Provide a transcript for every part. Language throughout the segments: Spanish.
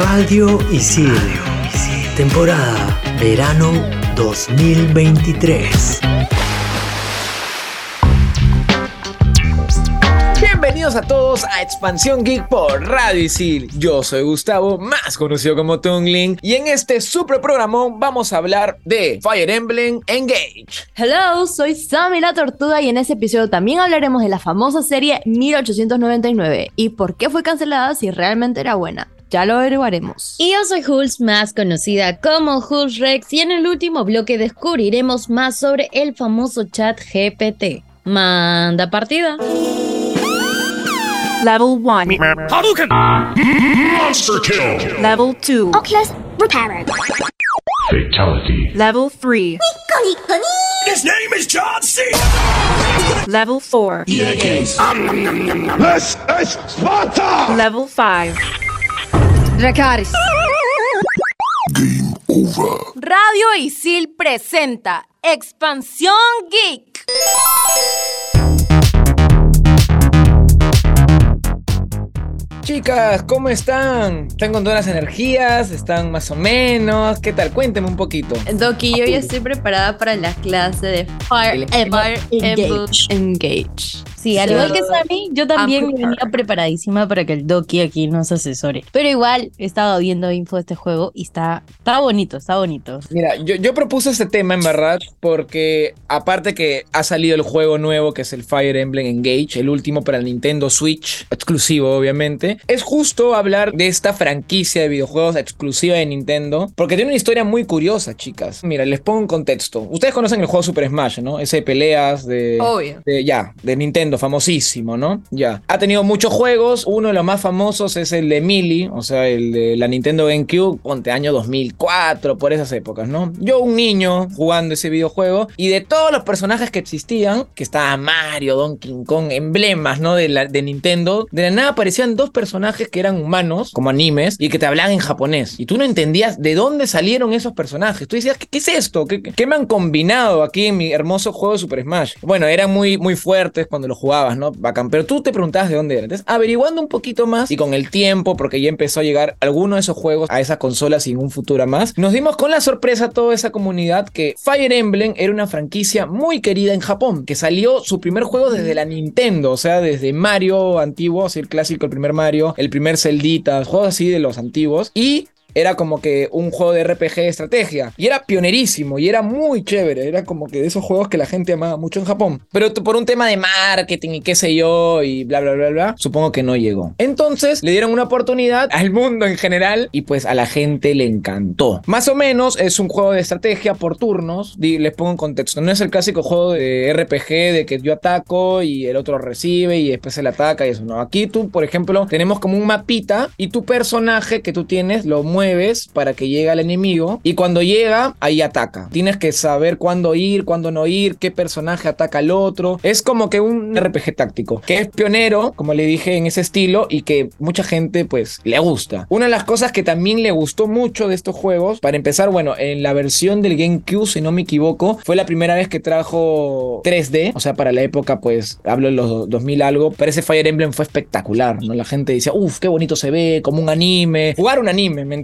Radio Isil. Temporada Verano 2023. Bienvenidos a todos a Expansión Geek por Radio Isil. Yo soy Gustavo, más conocido como Tungling, y en este super programón vamos a hablar de Fire Emblem Engage. Hello, soy Sammy la Tortuga y en este episodio también hablaremos de la famosa serie 1899 y por qué fue cancelada si realmente era buena. Ya lo averiguaremos. Y yo soy Hulz, más conocida como Hulz Rex, y en el último bloque descubriremos más sobre el famoso chat GPT. Manda partida. Level 1. Hadouken! Monster kill! Level 2. Oculus Reparo. Fatality. Level 3. His name is John C. Level 4. This is Sparta! Level 5. Dracaris. Game over. Radio Isil presenta Expansión Geek. Chicas, ¿cómo están? ¿Están con todas las energías? ¿Están más o menos? ¿Qué tal? Cuénteme un poquito. Doki, yo ya estoy preparada para la clase de Fire, Fire Emblem Engage. Sí, al igual que Sammy, yo también Ah, venía preparadísima para que el Doki aquí nos asesore. Pero igual he estado viendo info de este juego y está, está bonito, está bonito. Mira, yo, yo propuse este tema en verdad porque aparte que ha salido el juego nuevo que es el Fire Emblem Engage, el último para el Nintendo Switch, exclusivo obviamente, es justo hablar de esta franquicia de videojuegos exclusiva de Nintendo porque tiene una historia muy curiosa, chicas. Mira, les pongo un contexto. Ustedes conocen el juego Super Smash, ¿no? Ese de peleas de... Obvio. de- ya, de Nintendo, famosísimo, ¿no? Ya. Ha tenido muchos juegos. Uno de los más famosos es el de Melee, o sea, el de la Nintendo GameCube, ponte año 2004, por esas épocas, ¿no? Yo, un niño, jugando ese videojuego, y de todos los personajes que existían, que estaba Mario, Donkey Kong, emblemas, ¿no? De, Nintendo, de la nada aparecían dos personajes que eran humanos, como animes, y que te hablaban en japonés. Y tú no entendías de dónde salieron esos personajes. Tú decías, ¿qué, es esto? ¿Qué, qué me han combinado aquí en mi hermoso juego de Super Smash? Bueno, eran muy, muy fuertes cuando los jugabas, ¿no? Bacán. Pero tú te preguntabas de dónde. Entonces, averiguando un poquito más y con el tiempo, porque ya empezó a llegar alguno de esos juegos a esa consola sin un futuro más, nos dimos con la sorpresa a toda esa comunidad que Fire Emblem era una franquicia muy querida en Japón, que salió su primer juego desde la Nintendo, o sea, desde Mario antiguo, así el clásico, el primer Mario, el primer Celdita, juegos así de los antiguos, y era como que un juego de RPG de estrategia. Y era pionerísimo y era muy chévere. Era como que de esos juegos que la gente amaba mucho en Japón. Pero por un tema de marketing y qué sé yo y bla, bla, bla, bla, supongo que no llegó. Entonces le dieron una oportunidad al mundo en general y pues a la gente le encantó. Más o menos es un juego de estrategia por turnos. Les pongo en contexto. No es el clásico juego de RPG de que yo ataco y el otro recibe y después él ataca y eso. No, aquí tú, por ejemplo, tenemos como un mapita y tu personaje que tú tienes lo mueves para que llegue al enemigo y cuando llega ahí ataca. Tienes que saber cuándo ir, cuándo no ir, qué personaje ataca al otro. Es como que un RPG táctico que es pionero, como le dije, en ese estilo y que mucha gente pues le gusta. Una de las cosas que también le gustó mucho de estos juegos, para empezar, bueno, en la versión del GameCube, si no me equivoco, fue la primera vez que trajo 3D, o sea, para la época pues hablo de los 2000 algo, pero ese Fire Emblem fue espectacular, ¿no? La gente decía, uff, qué bonito se ve, como un anime, jugar un anime, ¿me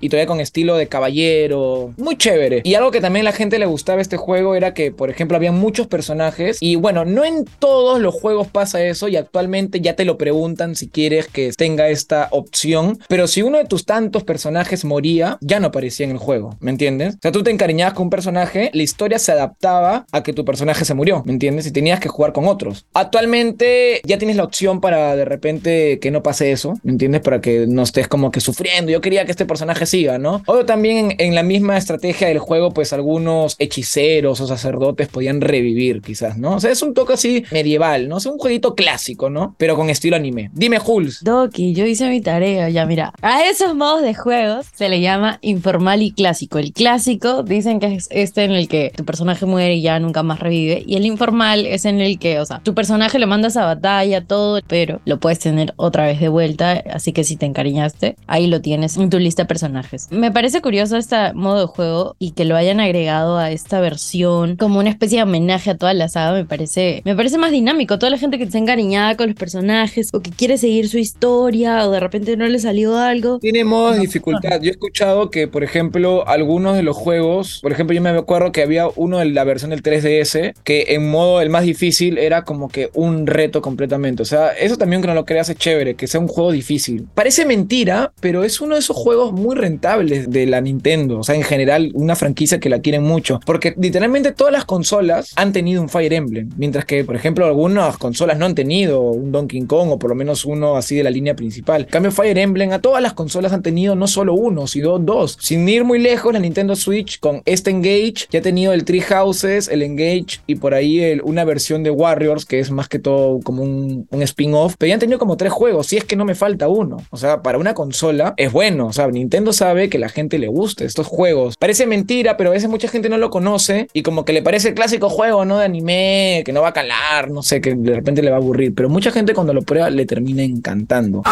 Y todavía con estilo de caballero, muy chévere. Y algo que también a la gente le gustaba este juego era que, por ejemplo, había muchos personajes y bueno, no en todos los juegos pasa eso y actualmente ya te lo preguntan si quieres que tenga esta opción, pero si uno de tus tantos personajes moría, ya no aparecía en el juego, ¿me entiendes? O sea, tú te encariñabas con un personaje, la historia se adaptaba a que tu personaje se murió, ¿me entiendes? Y tenías que jugar con otros. Actualmente ya tienes la opción para de repente que no pase eso, ¿me entiendes? Para que no estés como que sufriendo. Yo quería que este personaje siga, ¿no? O también en, la misma estrategia del juego, pues algunos hechiceros o sacerdotes podían revivir, quizás, ¿no? O sea, es un toque así medieval, ¿no? Es un jueguito clásico, ¿no? Pero con estilo anime. Dime, Jules. Doki, yo hice mi tarea, ya mira. A esos modos de juegos se le llama informal y clásico. El clásico dicen que es este en el que tu personaje muere y ya nunca más revive. Y el informal es en el que, o sea, tu personaje lo mandas a batalla, todo, pero lo puedes tener otra vez de vuelta. Así que si te encariñaste, ahí lo tienes en tu lista de personajes. Me parece curioso este modo de juego y que lo hayan agregado a esta versión como una especie de homenaje a toda la saga. Me parece, me parece más dinámico. Toda la gente que está encariñada con los personajes o que quiere seguir su historia o de repente no le salió algo. Tiene modos de dificultad. Yo he escuchado que, por ejemplo, algunos de los juegos, por ejemplo, yo me acuerdo que había uno de la versión del 3DS que en modo el más difícil era como que un reto completamente. O sea, eso también que no lo creas es chévere, que sea un juego difícil. Parece mentira, pero es uno de esos juegos muy rentables de la Nintendo. O sea, en general, una franquicia que la quieren mucho. Porque literalmente todas las consolas han tenido un Fire Emblem. Mientras que, por ejemplo, algunas consolas no han tenido un Donkey Kong o por lo menos uno así de la línea principal. En cambio, Fire Emblem a todas las consolas han tenido no solo uno, sino dos. Sin ir muy lejos, la Nintendo Switch con este Engage ya ha tenido el Tree Houses, el Engage y por ahí una versión de Warriors que es más que todo como un, un spin-off. Pero ya han tenido como tres juegos, si es que no me falta uno. O sea, para una consola es bueno. O sea, Nintendo sabe que la gente le gusta estos juegos. Parece mentira, pero a veces mucha gente no lo conoce y como que le parece el clásico juego, ¿no? De anime, que no va a calar, no sé, que de repente le va a aburrir. Pero mucha gente cuando lo prueba le termina encantando.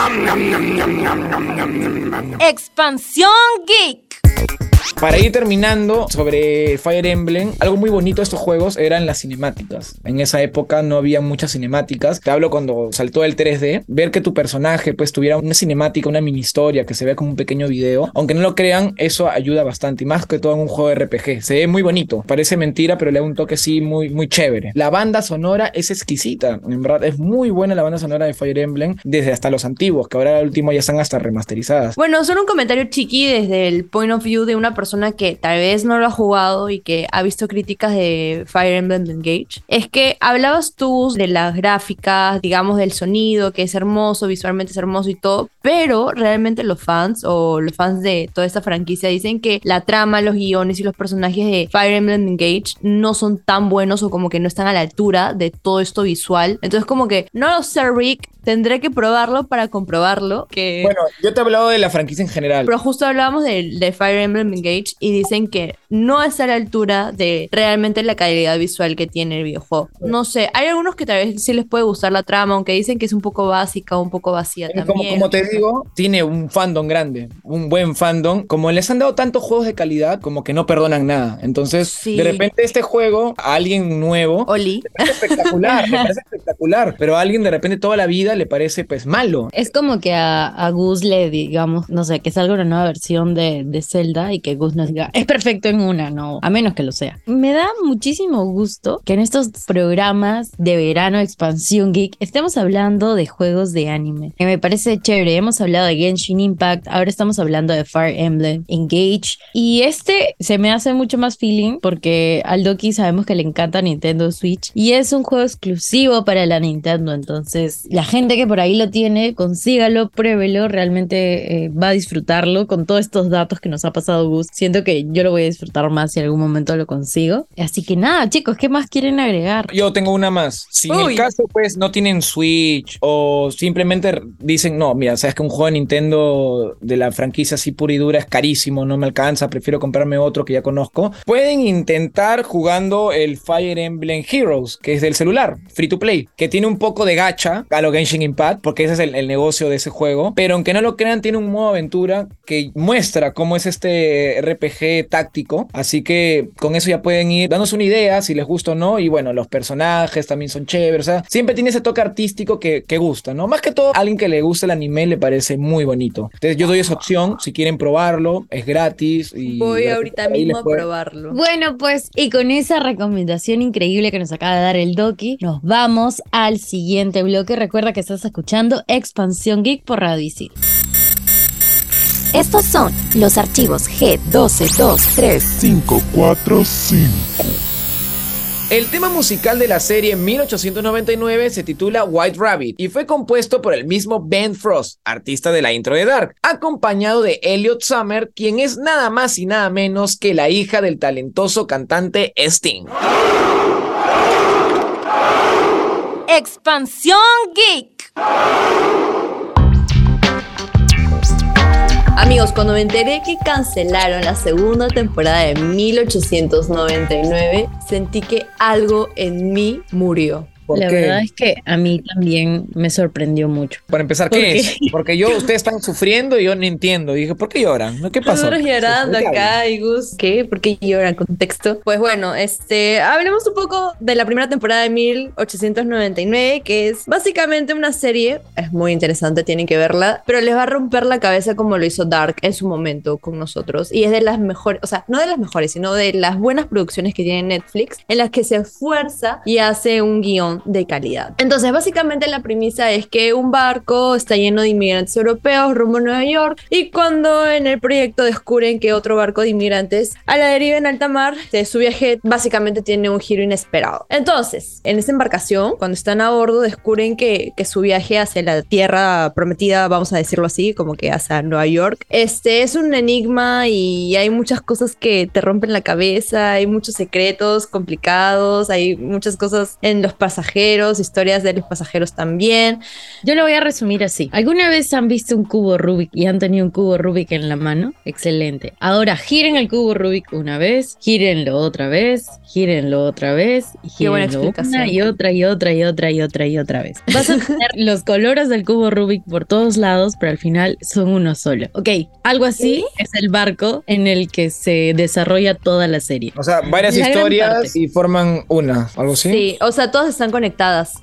Expansión Geek. Para ir terminando sobre Fire Emblem, algo muy bonito de estos juegos eran las cinemáticas. En esa época no había muchas cinemáticas. Te hablo cuando saltó el 3D. Ver que tu personaje pues tuviera una cinemática, una mini historia que se vea como un pequeño video. Aunque no lo crean, eso ayuda bastante. Y más que todo en un juego de RPG. Se ve muy bonito. Parece mentira, pero le da un toque así muy, muy chévere. La banda sonora es exquisita. En verdad, es muy buena la banda sonora de Fire Emblem. Desde hasta los antiguos, que ahora al último ya están hasta remasterizadas. Bueno, solo un comentario chiqui desde el point of view de una persona que tal vez no lo ha jugado y que ha visto críticas de Fire Emblem Engage. Es que hablabas tú de las gráficas, digamos del sonido, que es hermoso, visualmente es hermoso y todo, pero realmente los fans o los fans de toda esta franquicia dicen que la trama, los guiones y los personajes de Fire Emblem Engage no son tan buenos o como que no están a la altura de todo esto visual. Entonces como que no lo sé, Rick, tendré que probarlo para comprobarlo. Que... Bueno, yo te he hablado de la franquicia en general. Pero justo hablábamos de, de Fire Emblem Engage y dicen que no está a la altura de realmente la calidad visual que tiene el videojuego. No sé, hay algunos que tal vez sí les puede gustar la trama, aunque dicen que es un poco básica, un poco vacía Como, también. como te digo, tiene un fandom grande, un buen fandom. Como les han dado tantos juegos de calidad, como que no perdonan nada. Entonces, Sí. de repente este juego a alguien nuevo Oli. es espectacular, me parece espectacular, pero a alguien de repente toda la vida le parece pues malo. Es como que a, a Gus le digamos, no sé, que salga una nueva versión de, de Zelda y que Gus nos diga, es perfecto en una, no, a menos que lo sea. Me da muchísimo gusto que en estos programas de verano Expansión Geek estemos hablando de juegos de anime. Que me parece chévere, hemos hablado de Genshin Impact, ahora estamos hablando de Fire Emblem, Engage, y este se me hace mucho más feeling porque al Doki sabemos que le encanta Nintendo Switch y es un juego exclusivo para la Nintendo, entonces la gente que por ahí lo tiene, consígalo, pruébelo, realmente eh, va a disfrutarlo con todos estos datos que nos ha pasado Gus. Siento que yo lo voy a disfrutar más si en algún momento lo consigo. Así que nada, chicos, ¿qué más quieren agregar? Yo tengo una más. Si en el caso, pues, no tienen Switch o simplemente dicen, no, mira, sabes que un juego de Nintendo de la franquicia así pura y dura es carísimo, no me alcanza, prefiero comprarme otro que ya conozco. Pueden intentar jugando el Fire Emblem Heroes, que es del celular, free to play, que tiene un poco de gacha a lo Genshin Impact, porque ese es el, el negocio de ese juego. Pero aunque no lo crean, tiene un modo aventura que muestra cómo es este RPG táctico. Así que con eso ya pueden ir dándose una idea si les gusta o no. Y bueno, los personajes también son chéveres. O sea, siempre tiene ese toque artístico que, que gusta, ¿no? Más que todo, a alguien que le gusta el anime le parece muy bonito. Entonces, yo doy esa opción. Si quieren probarlo, es gratis. Y Voy ahorita mismo a puede- probarlo. Bueno, pues y con esa recomendación increíble que nos acaba de dar el Doki, nos vamos al siguiente bloque. Recuerda que estás escuchando Expansión Geek por Radio Isil. Estos son los archivos G1223. 545. El tema musical de la serie 1899 se titula White Rabbit y fue compuesto por el mismo Ben Frost, artista de la intro de Dark, acompañado de Elliot Summer, quien es nada más y nada menos que la hija del talentoso cantante Sting. Expansión Geek. Amigos, cuando me enteré que cancelaron la segunda temporada de 1899, sentí que algo en mí murió. ¿Por La qué? verdad es que a mí también me sorprendió mucho. Para empezar, ¿Por ¿qué qué? es? Porque yo, ustedes están sufriendo y yo no entiendo. Y dije, ¿por qué lloran? ¿No? ¿Qué pasó? Nosotros llorando ¿De qué acá y Gus, ¿qué? ¿Por qué lloran? Contexto. Pues bueno, este, hablemos un poco de la primera temporada de 1899, que es básicamente una serie, es muy interesante, tienen que verla, pero les va a romper la cabeza como lo hizo Dark en su momento con nosotros. Y es de las mejores, o sea, no de las mejores, sino de las buenas producciones que tiene Netflix, en las que se esfuerza y hace un guion de calidad. Entonces, básicamente la premisa es que un barco está lleno de inmigrantes europeos rumbo a Nueva York y cuando en el proyecto descubren que otro barco de inmigrantes a la deriva en alta mar, su viaje básicamente tiene un giro inesperado. Entonces, en esa embarcación, cuando están a bordo, descubren que, que su viaje hacia la tierra prometida, vamos a decirlo así, como que hacia Nueva York, este es un enigma y hay muchas cosas que te rompen la cabeza, hay muchos secretos complicados, hay muchas cosas en los pasajeros, historias de los pasajeros también. Yo lo voy a resumir así. ¿Alguna vez han visto un cubo Rubik y han tenido un cubo Rubik en la mano? Excelente. Ahora giren el cubo Rubik una vez, gírenlo otra vez, gírenlo otra vez, y Qué buena gírenlo explicación. una y otra y otra y otra y otra y otra vez. Vas a tener los colores del cubo Rubik por todos lados, pero al final son uno solo. Ok, algo así es el barco en el que se desarrolla toda la serie. O sea, varias La historias y forman una, algo así. Sí, o sea, todas están conectadas.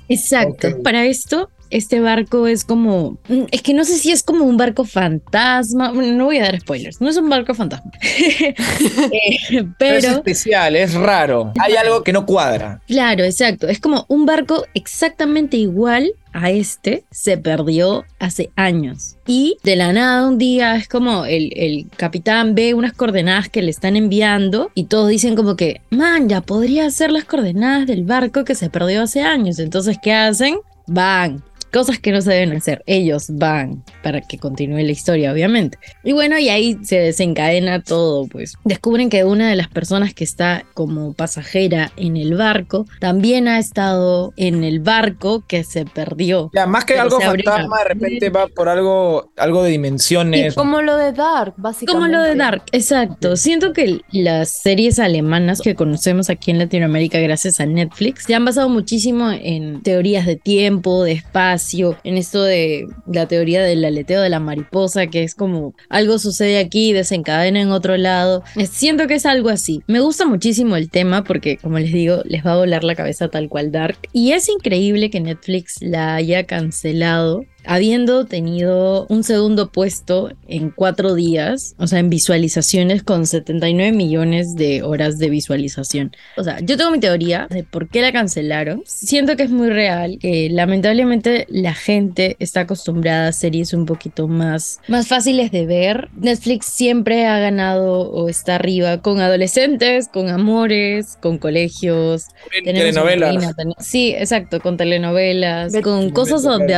Exacto. Ok. Para esto, este barco es como. mm, Es que no sé si es como un barco fantasma. No voy a dar spoilers. No es un barco fantasma. Eh, Pero es especial, es raro. Hay algo que no cuadra. claro, exacto. Es como un barco exactamente igual a este. Se perdió hace años. Y de la nada, un día es como el, el capitán ve unas coordenadas que le están enviando y todos dicen como que, man, ya podría ser las coordenadas del barco que se perdió hace años. Entonces, ¿qué hacen? Van. Cosas que no se deben hacer. Ellos van para que continúe la historia, obviamente. Y bueno, y ahí se desencadena todo, pues. Descubren que una de las personas que está como pasajera en el barco también ha estado en el barco que se perdió. Ya, más que Pero algo fantasma, de repente va por algo, algo de dimensiones. Como lo de Dark, básicamente. Como lo de Dark, exacto. Siento que las series alemanas que conocemos aquí en Latinoamérica gracias a Netflix se han basado muchísimo en teorías de tiempo, de espacio, en esto de la teoría del aleteo de la mariposa, que es como algo sucede aquí desencadena en otro lado. Siento que es algo así. Me gusta muchísimo el tema porque, como les digo, les va a volar la cabeza tal cual Dark. Y es increíble que Netflix la haya cancelado habiendo tenido un segundo puesto en cuatro días, o sea, en visualizaciones con 79 millones de horas de visualización. O sea, yo tengo mi teoría de por qué la cancelaron. Siento que es muy real, que lamentablemente la gente está acostumbrada a series un poquito más, más fáciles de ver. Netflix siempre ha ganado o está arriba con adolescentes, con amores, con colegios. Telenovelas. ten- Sí, exacto, con telenovelas, Bet- con cosas de Carreras.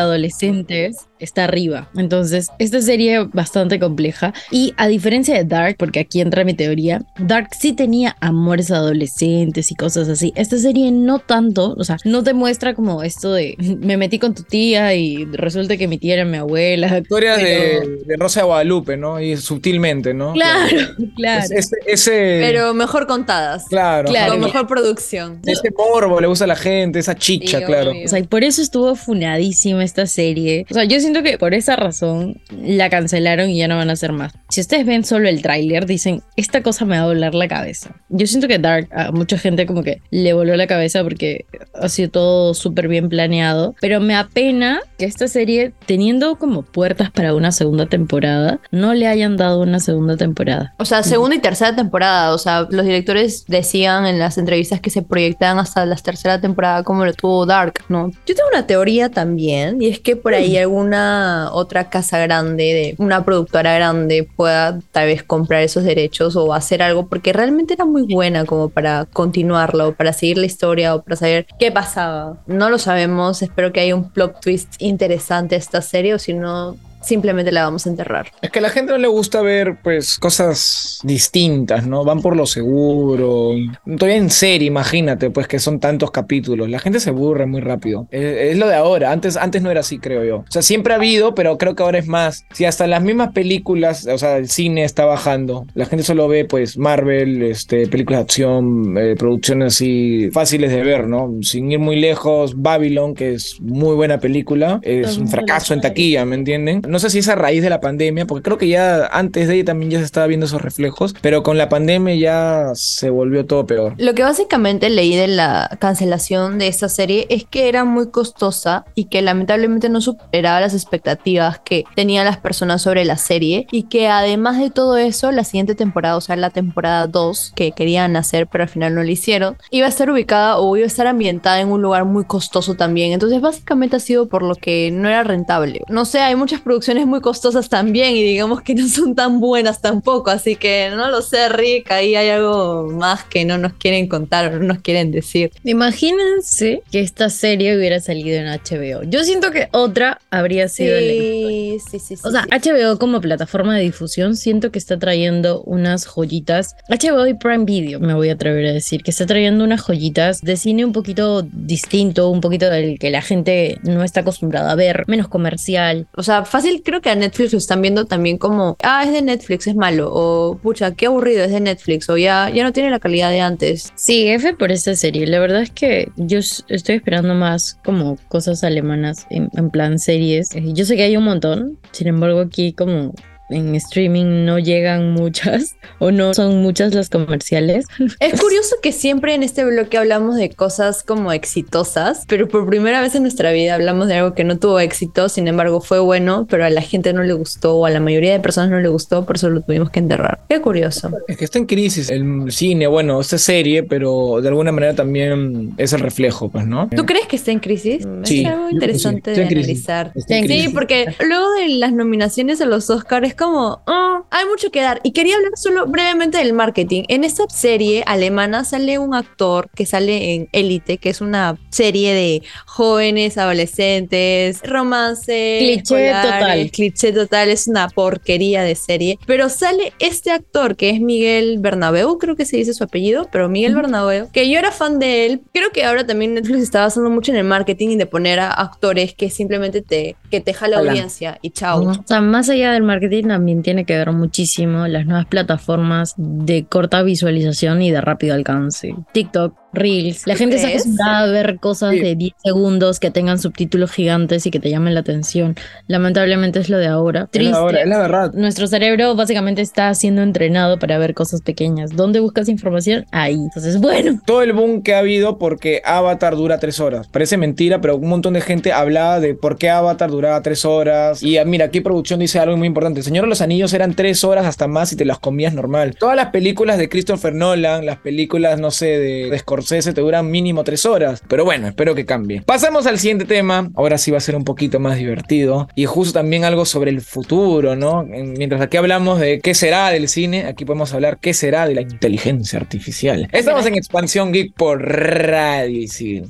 Está arriba. Entonces, esta serie bastante compleja. Y a diferencia de Dark, porque aquí entra mi teoría, Dark sí tenía amores adolescentes y cosas así. Esta serie no tanto, o sea, no te muestra como esto de me metí con tu tía y resulta que mi tía era mi abuela. Historias Pero- de, de Rosa de Guadalupe, ¿no? Y sutilmente, ¿no? Claro, claro. Es- ese- Pero mejor contadas. claro, Claro. Con mejor producción. ese morbo le gusta a la gente, esa chicha, Sí, claro. obvio. O sea, y por eso estuvo funadísima esta serie. O sea, yo siento que por esa razón la cancelaron y ya no van a hacer más. Si ustedes ven solo el tráiler, dicen, esta cosa me va a volar la cabeza. Yo siento que Dark a mucha gente como que le voló la cabeza porque ha sido todo súper bien planeado. Pero me apena que esta serie, teniendo como puertas para una segunda temporada, no le hayan dado una segunda temporada. O sea, segunda y tercera temporada. O sea, los directores decían en las entrevistas que se proyectaban hasta la tercera temporada como lo tuvo Dark, ¿no? Yo tengo una teoría también, y es que por ahí alguna otra casa grande, de una productora grande, pueda tal vez comprar esos derechos o hacer algo, porque realmente era muy buena como para continuarla o para seguir la historia o para saber qué pasaba. No lo sabemos, espero que haya un plot twist interesante esta serie, o si no, simplemente la vamos a enterrar. Es que a la gente no le gusta ver, pues, cosas distintas, ¿no? Van por lo seguro. Todavía en serie, imagínate, pues, que son tantos capítulos. La gente se aburre muy rápido. Es, es lo de ahora. Antes, antes no era así, creo yo. O sea, siempre ha habido, pero creo que ahora es más. Si hasta las mismas películas, o sea, el cine está bajando, la gente solo ve, pues, Marvel, este, películas de acción, eh, producciones así fáciles de ver, ¿no? Sin ir muy lejos, Babylon, que es muy buena película, es un fracaso en taquilla, ¿me entienden? No sé si es a raíz de la pandemia, porque creo que ya antes de ella también ya se estaba viendo esos reflejos, pero con la pandemia ya se volvió todo peor. Lo que básicamente leí de la cancelación de esta serie es que era muy costosa y que lamentablemente no superaba las expectativas que tenían las personas sobre la serie y que además de todo eso, la siguiente temporada, o sea, la temporada 2 que querían hacer pero al final no lo hicieron, iba a estar ubicada o iba a estar ambientada en un lugar muy costoso también. Entonces básicamente ha sido por lo que no era rentable. No sé, hay muchas producciones muy costosas también y digamos que no son tan buenas tampoco, así que no lo sé, Rick, ahí hay algo más que no nos quieren contar o no nos quieren decir. Imagínense que esta serie hubiera salido en HBO. Yo siento que otra habría sido Sí, sí, sí, sí. O sea. HBO como plataforma de difusión siento que está trayendo unas joyitas. HBO y Prime Video, me voy a atrever a decir, que está trayendo unas joyitas de cine un poquito distinto, un poquito del que la gente no está acostumbrada a ver, menos comercial. O sea, fácil creo que a Netflix lo están viendo también como, ah, es de Netflix, es malo, o pucha, qué aburrido, es de Netflix, o ya, ya no tiene la calidad de antes. Sí, F por esta serie. La verdad es que yo estoy esperando más como cosas alemanas en, en plan series. Eh, Yo sé que hay un montón, sin embargo aquí como en streaming no llegan muchas o no son muchas las comerciales. Es curioso que siempre en este bloque hablamos de cosas como exitosas, pero por primera vez en nuestra vida hablamos de algo que no tuvo éxito, sin embargo fue bueno, pero a la gente no le gustó o a la mayoría de personas no le gustó, por eso lo tuvimos que enterrar. Qué curioso. Es que está en crisis el cine, bueno, esta serie, pero de alguna manera también es el reflejo, pues, ¿no? ¿Tú crees que está en crisis? Sí, es algo sí. interesante de analizar. Sí, porque luego de las nominaciones a los Oscars como, "Ah, hay mucho que dar. Y quería hablar solo brevemente del marketing. En esta serie alemana sale un actor que sale en Elite, que es una serie de jóvenes, adolescentes, romance, Cliché total. Cliché total, es una porquería de serie. Pero sale este actor que es Miguel Bernabeu, creo que se dice su apellido, pero Miguel Bernabeu, que yo era fan de él. Creo que ahora también Netflix está basando mucho en el marketing y de poner a actores que simplemente te, que te jala Jalan. audiencia y chao. O sea, más allá del marketing también tiene que ver muchísimo las nuevas plataformas de corta visualización y de rápido alcance. TikTok, Reels. La ¿Tú gente está acostumbrada a ver cosas Sí. de 10 segundos que tengan subtítulos gigantes y que te llamen la atención. Lamentablemente es lo de ahora. Es Triste. es la verdad. Nuestro cerebro básicamente está siendo entrenado para ver cosas pequeñas. ¿Dónde buscas información? Ahí. Entonces, bueno, Todo el boom que ha habido porque Avatar dura tres horas. Parece mentira, pero un montón de gente hablaba de por qué Avatar duraba tres horas. Y ah, mira, aquí producción dice algo muy importante. El Señor de los Anillos eran tres horas hasta más y te las comías normal. Todas las películas de Christopher Nolan, las películas, no sé, de, de Scorsese te duran mínimo tres horas. Pero bueno, espero que cambie. Pasamos al siguiente tema. Ahora sí va a ser un poquito más divertido. Y justo también algo sobre el futuro, ¿no? En- Mientras aquí hablamos de qué será del cine, aquí podemos hablar qué será de la inteligencia artificial. Estamos en Expansión Geek por Radio Isil.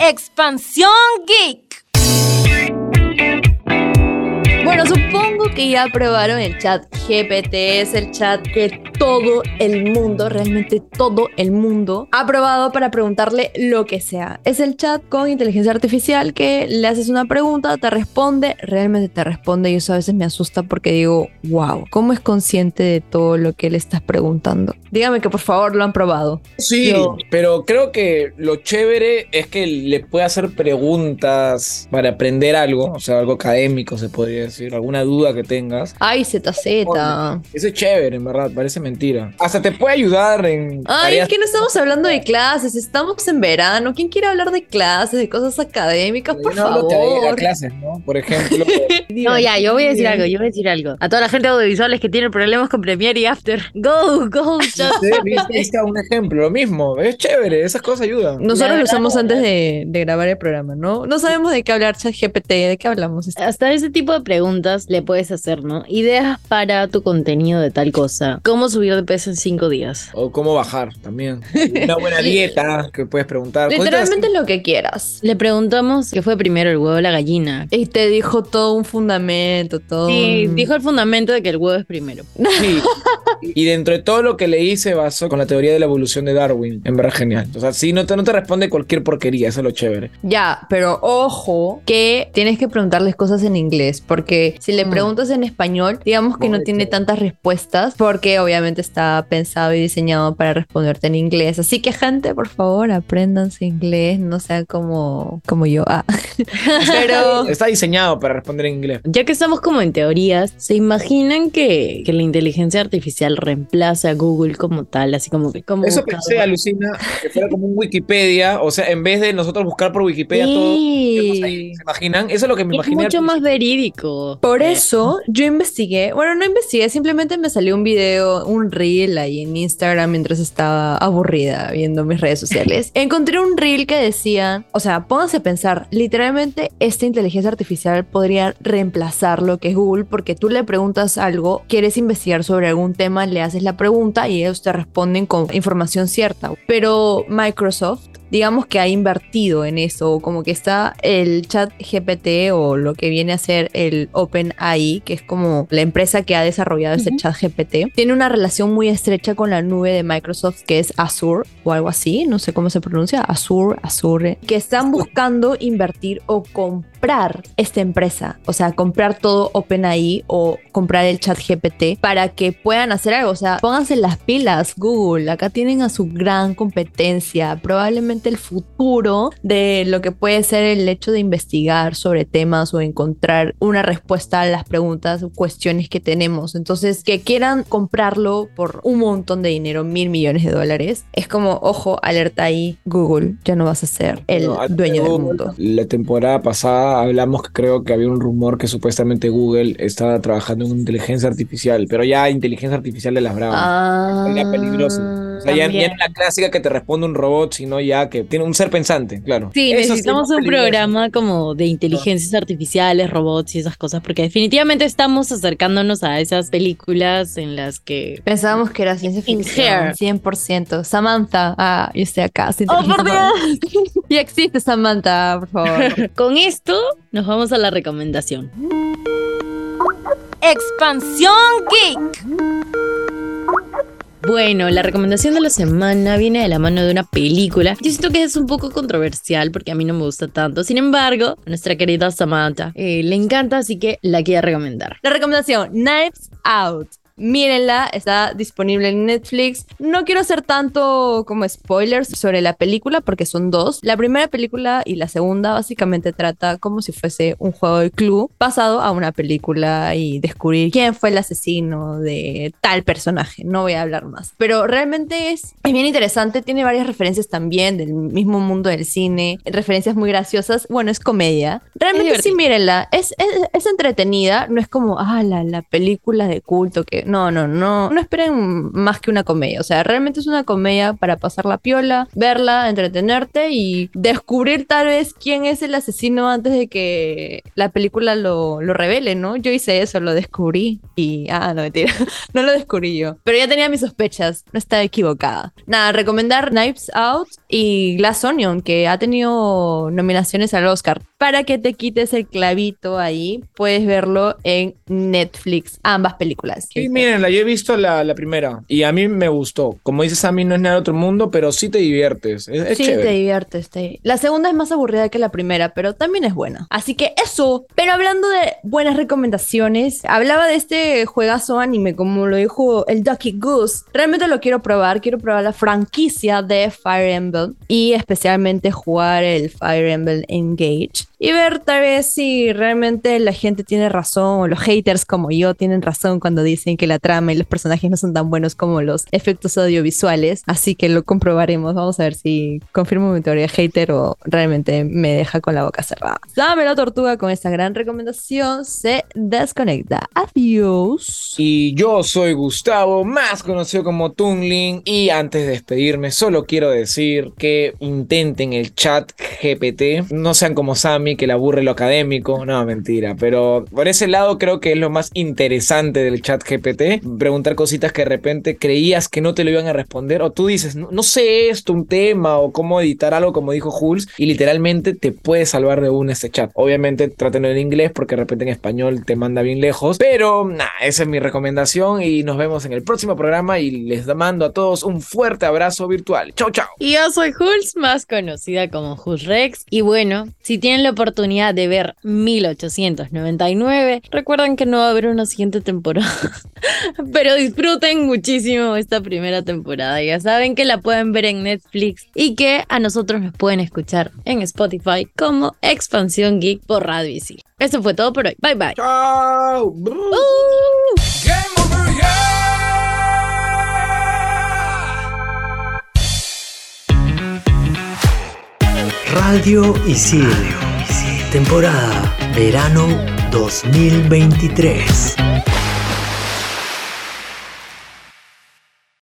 Expansión Geek. Bueno, supongo que ya probaron el chat GPT, es el chat que todo el mundo, realmente todo el mundo, ha probado para preguntarle lo que sea. Es el chat con inteligencia artificial que le haces una pregunta, te responde, realmente te responde y eso a veces me asusta porque digo, wow, ¿cómo es consciente de todo lo que le estás preguntando? Dígame que por favor lo han probado. Sí, Yo- pero creo que lo chévere es que le puede hacer preguntas para aprender algo, o sea, algo académico se podría decir, alguna duda que tengas. Ay, ZZ. Eso es chévere, en verdad, parece mentira. Hasta te puede ayudar en Ay, tareas es que no estamos hablando de clases, estamos en verano. ¿Quién quiere hablar de clases, de cosas académicas? Por no de favor. de clases, ¿no? Por ejemplo, No, ya, yo voy a decir algo, yo voy a decir algo. A toda la gente audiovisuales que tiene problemas con Premiere y After, go, go, Sí, viste, está un ejemplo, lo mismo. Es chévere, esas cosas ayudan. Nosotros lo usamos antes de, de grabar el programa, ¿no? No sabemos de qué hablar, ChatGPT, ¿de qué hablamos? Hasta ese tipo de preguntas le puedes hacer, ¿no? Ideas para tu contenido de tal cosa. ¿Cómo subir de peso en cinco días? O cómo bajar también. Una buena dieta que puedes preguntar. Literalmente lo que quieras. Le preguntamos qué fue primero, el huevo o la gallina. Y te dijo todo un fundamento, todo Sí, un- dijo el fundamento de que el huevo es primero. Sí. Y dentro de todo lo que leí se basó con la teoría de la evolución de Darwin. En verdad genial. O sea, sí, no te, no te responde cualquier porquería, eso es lo chévere. Ya, pero ojo que tienes que preguntarles cosas en inglés, porque si le Mm. preguntas en español, digamos que no tiene tantas respuestas, porque obviamente está pensado y diseñado para responderte en inglés. Así que gente, por favor, apréndanse inglés, no sea como, como yo. Ah. pero Está diseñado para responder en inglés. Ya que estamos como en teorías, ¿se imaginan que, que la inteligencia artificial reemplace a Google como tal? Así como que como Eso buscador? pensé, alucina, que fuera como un Wikipedia. O sea, en vez de nosotros buscar por Wikipedia todo. ¿Se imaginan? Eso es lo que me Es imaginé. al mucho más verídico. Por Eh, eso yo investigué, bueno, no investigué, simplemente me salió un video, un reel ahí en Instagram mientras estaba aburrida viendo mis redes sociales. Encontré un reel que decía, o sea, pónganse a pensar, literalmente esta inteligencia artificial podría reemplazar lo que es Google porque tú le preguntas algo, quieres investigar sobre algún tema, le haces la pregunta y ellos te responden con información cierta. Pero Microsoft digamos que ha invertido en eso, como que está el chat GPT o lo que viene a ser el OpenAI, que es como la empresa que ha desarrollado ese chat GPT, tiene una relación muy estrecha con la nube de Microsoft que es Azure o algo así, no sé cómo se pronuncia, Azure, Azure, que están buscando invertir o comprar esta empresa, o sea, comprar todo OpenAI o comprar el chat GPT para que puedan hacer algo, o sea, pónganse las pilas, Google, acá tienen a su gran competencia, probablemente el futuro de lo que puede ser el hecho de investigar sobre temas o encontrar una respuesta a las preguntas o cuestiones que tenemos. Entonces, que quieran comprarlo por un montón de dinero, mil millones de dólares, es como, ojo, alerta ahí, Google, ya no vas a ser el dueño del mundo. La temporada pasada hablamos que creo que había un rumor que supuestamente Google estaba trabajando en inteligencia artificial, pero ya inteligencia artificial de las bravas. Ah, peligroso. O sea, ya, ya no es la clásica que te responde un robot, sino ya que tiene un ser pensante, claro. Sí, Eso necesitamos es un peligroso. programa como de inteligencias artificiales, robots y esas cosas, porque definitivamente estamos acercándonos a esas películas en las que... Pensábamos que era ciencia ficción, Hair. 100%. Samantha, ah, yo estoy acá. ¡Oh, por inteligente. Ya existe Samantha, por favor. Con esto nos vamos a la recomendación. Expansión Geek. Bueno, la recomendación de la semana viene de la mano de una película. Yo siento que es un poco controversial porque a mí no me gusta tanto. Sin embargo, a nuestra querida Samantha eh, le encanta, así que la quiero recomendar. La recomendación, Knives Out. Mírenla, está disponible en Netflix. No quiero hacer tanto como spoilers sobre la película porque son dos. La primera película y la segunda básicamente trata como si fuese un juego de club pasado a una película y descubrir quién fue el asesino de tal personaje. No voy a hablar más. Pero realmente es, es bien interesante. Tiene varias referencias también del mismo mundo del cine. Referencias muy graciosas. Bueno, es comedia. Realmente sí, divertido. mírenla. Es, es, es entretenida. No es como, ah, la, la película de culto que no, no, no, no esperen más que una comedia. O sea, realmente es una comedia para pasar la piola, verla, entretenerte y descubrir tal vez quién es el asesino antes de que la película lo, revele, ¿no? Yo hice eso, lo descubrí y, ah, no, mentira, no lo descubrí yo. Pero ya tenía mis sospechas, no estaba equivocada. Nada, recomendar Knives Out y Glass Onion, que ha tenido nominaciones al Oscar. Para que te quites el clavito ahí, puedes verlo en Netflix, ambas películas. Mírenla, yo he visto la, la primera y a mí me gustó. Como dices, a mí no es nada de otro mundo, pero sí te diviertes. Es, es sí, chévere. te diviertes. te- La segunda es más aburrida que la primera, pero también es buena. Así que eso. Pero hablando de buenas recomendaciones, hablaba de este juegazo anime, como lo dijo el Ducky Goose. Realmente lo quiero probar. Quiero probar la franquicia de Fire Emblem y especialmente jugar el Fire Emblem Engage. Y ver tal vez si realmente la gente tiene razón o los haters como yo tienen razón cuando dicen que la trama y los personajes no son tan buenos como los efectos audiovisuales. Así que lo comprobaremos. Vamos a ver si confirmo mi teoría hater o realmente me deja con la boca cerrada. Dame la tortuga con esta gran recomendación. Se desconecta. Adiós. Y yo soy Gustavo, más conocido como Tunling. Y antes de despedirme, solo quiero decir que intenten el chat GPT. No sean como Sammy, que le aburre lo académico. No, mentira. Pero por ese lado creo que es lo más interesante del chat GPT. Preguntar cositas que de repente creías que no te lo iban a responder. O tú dices, no, sé esto, un tema, o cómo editar algo, como dijo Jules. Y literalmente te puede salvar de un este chat. Obviamente trátenlo en inglés porque de repente en español te manda bien lejos. Pero nada, esa es mi recomendación. Y nos vemos en el próximo programa. Y les mando a todos un fuerte abrazo virtual. Chau, chau. Y yo soy Jules, más conocida como Jules Rex. Y bueno, si tienen la oportunidad de ver 1899, recuerden que no va a haber una siguiente temporada. Pero disfruten muchísimo esta primera temporada. Ya saben que la pueden ver en Netflix y que a nosotros nos pueden escuchar en Spotify como Expansión Geek por Radio Isil. Eso fue todo por hoy. Bye bye. Chau. Uh. Game over, yeah. Radio Isil. Temporada Verano 2023.